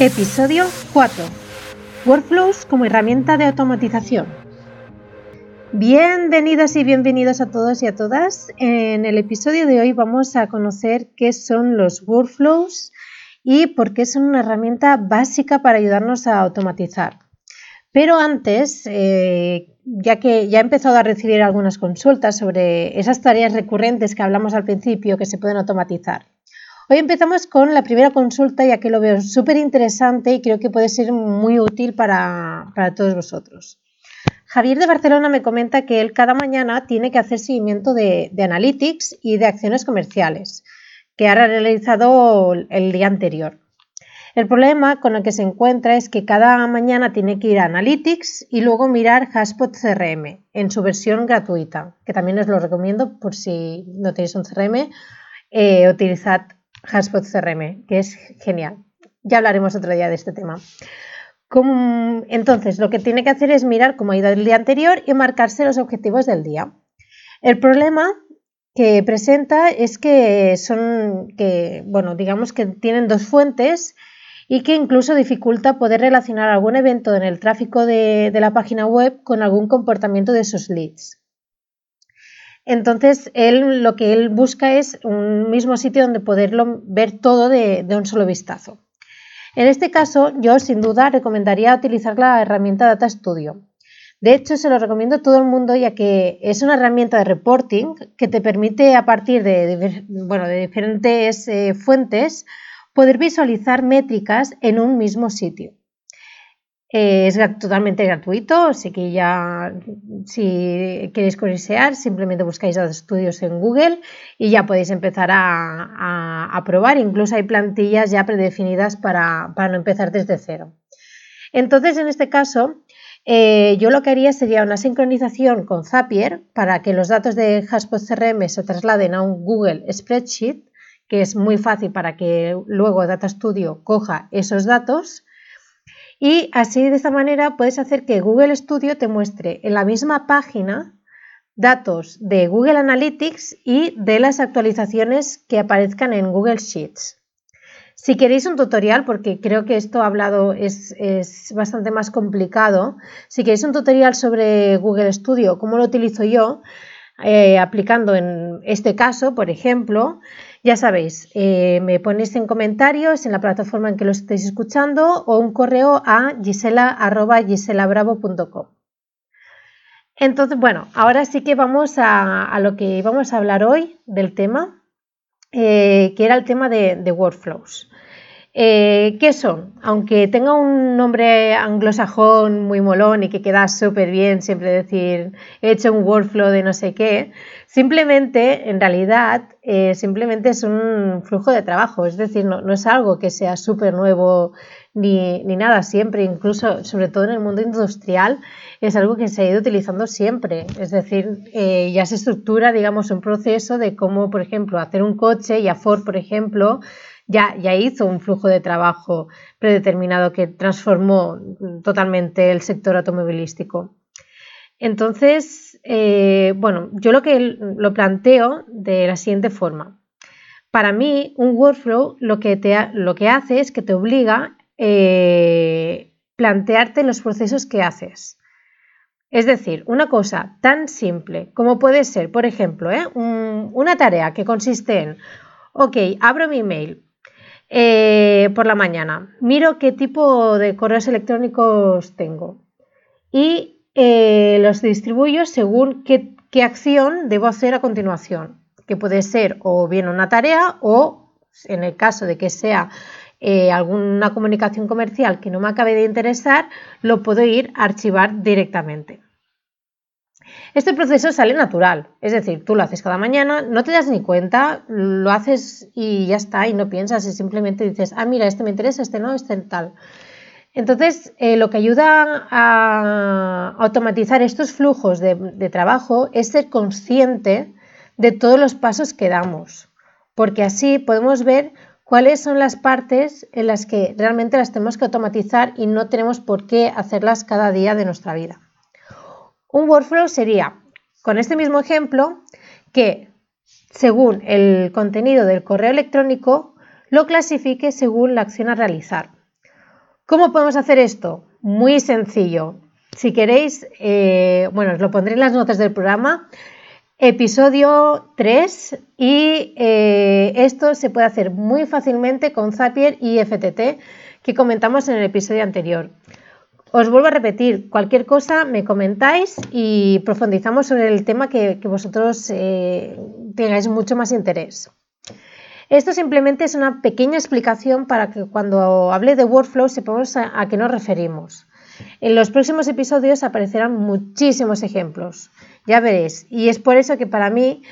Episodio 4. Workflows como herramienta de automatización. Bienvenidas y bienvenidos a todos y a todas. En el episodio de hoy vamos a conocer qué son los workflows y por qué son una herramienta básica para ayudarnos a automatizar. Pero antes, eh, ya que ya he empezado a recibir algunas consultas sobre esas tareas recurrentes que hablamos al principio que se pueden automatizar. Hoy empezamos con la primera consulta, ya que lo veo súper interesante y creo que puede ser muy útil para, todos vosotros. Javier de Barcelona me comenta que él cada mañana tiene que hacer seguimiento de, analytics y de acciones comerciales que ha realizado el día anterior. El problema con el que se encuentra es que cada mañana tiene que ir a Analytics y luego mirar Haspot CRM en su versión gratuita, que también os lo recomiendo por si no tenéis un CRM, eh, utilizad Haspot CRM, que es genial. Ya hablaremos otro día de este tema. entonces, lo que tiene que hacer es mirar cómo ha ido el día anterior y marcarse los objetivos del día. El problema que presenta es que son, que, bueno, digamos que tienen dos fuentes y que incluso dificulta poder relacionar algún evento en el tráfico de, de la página web con algún comportamiento de sus leads. Entonces, él lo que él busca es un mismo sitio donde poderlo ver todo de, un solo vistazo. En este caso, yo sin duda recomendaría utilizar la herramienta Data Studio. De hecho, se lo recomiendo a todo el mundo ya que es una herramienta de reporting que te permite a partir de, diferentes eh, fuentes poder visualizar métricas en un mismo sitio. Eh, es totalmente gratuito, así que ya si queréis curiosear, simplemente buscáis los estudios en Google y ya podéis empezar a, probar. Incluso hay plantillas ya predefinidas para, no empezar desde cero. Entonces, en este caso, eh, yo lo que haría sería una sincronización con Zapier para que los datos de Haspot CRM se trasladen a un Google Spreadsheet, que es muy fácil para que luego Data Studio coja esos datos y así de esta manera puedes hacer que Google Studio te muestre en la misma página datos de Google Analytics y de las actualizaciones que aparezcan en Google Sheets. Si queréis un tutorial, porque creo que esto hablado es, es, bastante más complicado, si queréis un tutorial sobre Google Studio, cómo lo utilizo yo, eh, aplicando en este caso, por ejemplo, ya sabéis, eh, me ponéis en comentarios en la plataforma en que lo estéis escuchando o un correo a gisela.giselabravo.com. Entonces, bueno, ahora sí que vamos a, lo que vamos a hablar hoy del tema, eh, que era el tema de workflows. Eh, ¿Qué son? Aunque tenga un nombre anglosajón muy molón y que queda súper bien siempre decir he hecho un workflow de no sé qué, simplemente, en realidad, eh, simplemente es un flujo de trabajo, es decir, no, es algo que sea súper nuevo ni, nada, siempre, incluso, sobre todo en el mundo industrial, es algo que se ha ido utilizando siempre, es decir, eh, ya se estructura, digamos, un proceso de cómo, por ejemplo, hacer un coche y a Ford, por ejemplo, ya, hizo un flujo de trabajo predeterminado que transformó totalmente el sector automovilístico. Entonces, eh, bueno, yo lo que lo planteo de la siguiente forma. Para mí, un workflow lo que, te, lo que hace es que te obliga a eh, plantearte los procesos que haces. Es decir, una cosa tan simple como puede ser, por ejemplo, ¿eh? una tarea que consiste en, ok, abro mi email, eh, por la mañana. Miro qué tipo de correos electrónicos tengo y eh, los distribuyo según qué, acción debo hacer a continuación, que puede ser o bien una tarea o, en el caso de que sea eh, alguna comunicación comercial que no me acabe de interesar, lo puedo ir a archivar directamente. Este proceso sale natural, es decir, tú lo haces cada mañana, no te das ni cuenta, lo haces y ya está, y no piensas y simplemente dices, ah, mira, este me interesa, este no, este tal. Entonces, eh, lo que ayuda a automatizar estos flujos de, de trabajo es ser consciente de todos los pasos que damos, porque así podemos ver cuáles son las partes en las que realmente las tenemos que automatizar y no tenemos por qué hacerlas cada día de nuestra vida. Un workflow sería, con este mismo ejemplo, que según el contenido del correo electrónico lo clasifique según la acción a realizar. ¿Cómo podemos hacer esto? Muy sencillo. Si queréis, eh, bueno, os lo pondré en las notas del programa, episodio 3 y eh, esto se puede hacer muy fácilmente con Zapier y FTT que comentamos en el episodio anterior. Os vuelvo a repetir, cualquier cosa me comentáis y profundizamos sobre el tema que, vosotros eh, tengáis mucho más interés. Esto simplemente es una pequeña explicación para que cuando hable de workflow sepamos a, a qué nos referimos. En los próximos episodios aparecerán muchísimos ejemplos, ya veréis. Y es por eso que para mí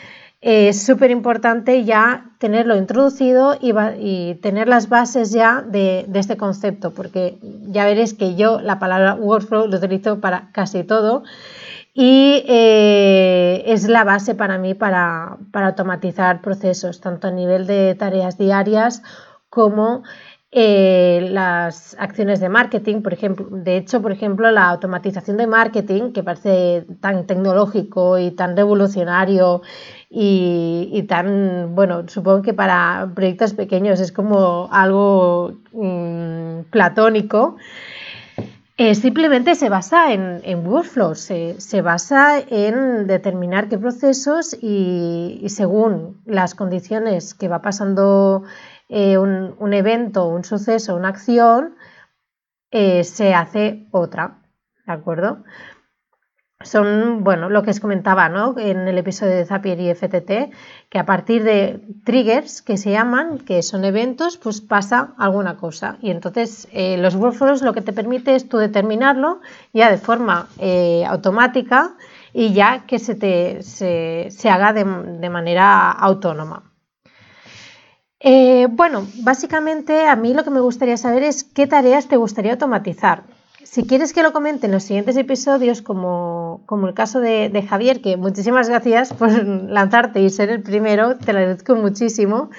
es súper importante ya tenerlo introducido y, tener las bases ya de, este concepto, porque ya veréis que yo la palabra workflow lo utilizo para casi todo y eh, es la base para mí para, automatizar procesos, tanto a nivel de tareas diarias como eh, las acciones de marketing, por ejemplo, de hecho, por ejemplo, la automatización de marketing, que parece tan tecnológico y tan revolucionario y, tan, bueno, supongo que para proyectos pequeños es como algo mm, platónico. Eh, simplemente se basa en, en workflows, se, basa en determinar qué procesos y, según las condiciones que va pasando eh, un, evento, un suceso, una acción, eh, se hace otra, ¿de acuerdo? son, bueno, lo que os comentaba ¿no? en el episodio de Zapier y FTT, que a partir de triggers que se llaman, que son eventos, pues pasa alguna cosa. Y entonces eh, los workflows lo que te permite es tú determinarlo ya de forma automática y ya que se, te, se, haga de, manera autónoma. Eh, bueno, básicamente a mí lo que me gustaría saber es qué tareas te gustaría automatizar. Si quieres que lo comente en los siguientes episodios, como, el caso de, Javier, que muchísimas gracias por lanzarte y ser el primero, te lo agradezco muchísimo.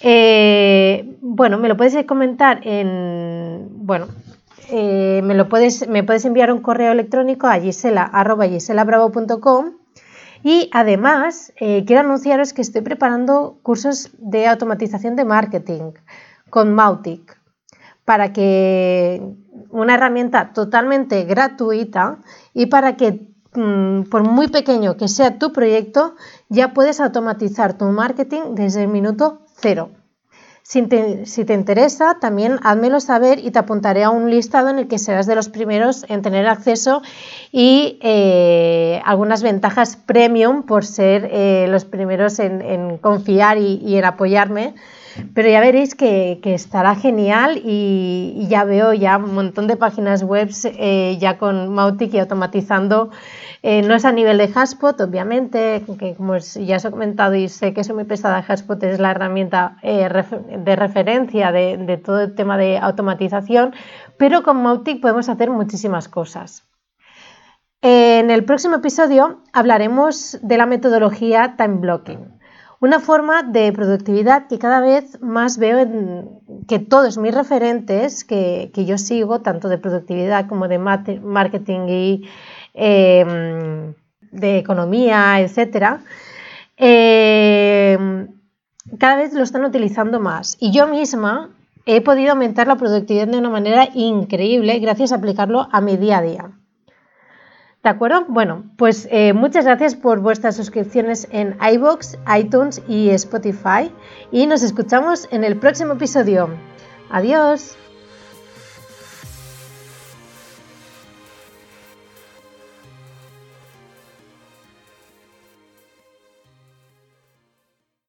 Eh, bueno, me lo puedes comentar en. Bueno, eh, me lo puedes, me puedes enviar un correo electrónico a gisela.giselabravo.com y además eh, quiero anunciaros que estoy preparando cursos de automatización de marketing con Mautic para que una herramienta totalmente gratuita y para que mm, por muy pequeño que sea tu proyecto, ya puedes automatizar tu marketing desde el minuto cero. Si te, interesa, también házmelo saber y te apuntaré a un listado en el que serás de los primeros en tener acceso y eh, algunas ventajas premium por ser eh, los primeros en, confiar y en apoyarme pero ya veréis que, estará genial y, ya veo ya un montón de páginas web eh, ya con Mautic y automatizando. Eh, no es a nivel de Haspot, obviamente, que como ya os he comentado y sé que es muy pesada, Haspot es la herramienta eh, de referencia de todo el tema de automatización, pero con Mautic podemos hacer muchísimas cosas. En el próximo episodio hablaremos de la metodología time blocking. Una forma de productividad que cada vez más veo en que todos mis referentes que, yo sigo, tanto de productividad como de marketing y em, de economía, etcétera, em, cada vez lo están utilizando más. Y yo misma he podido aumentar la productividad de una manera increíble gracias a aplicarlo a mi día a día. ¿De acuerdo? Bueno, pues eh, muchas gracias por vuestras suscripciones en iBox, iTunes y Spotify y nos escuchamos en el próximo episodio. Adiós.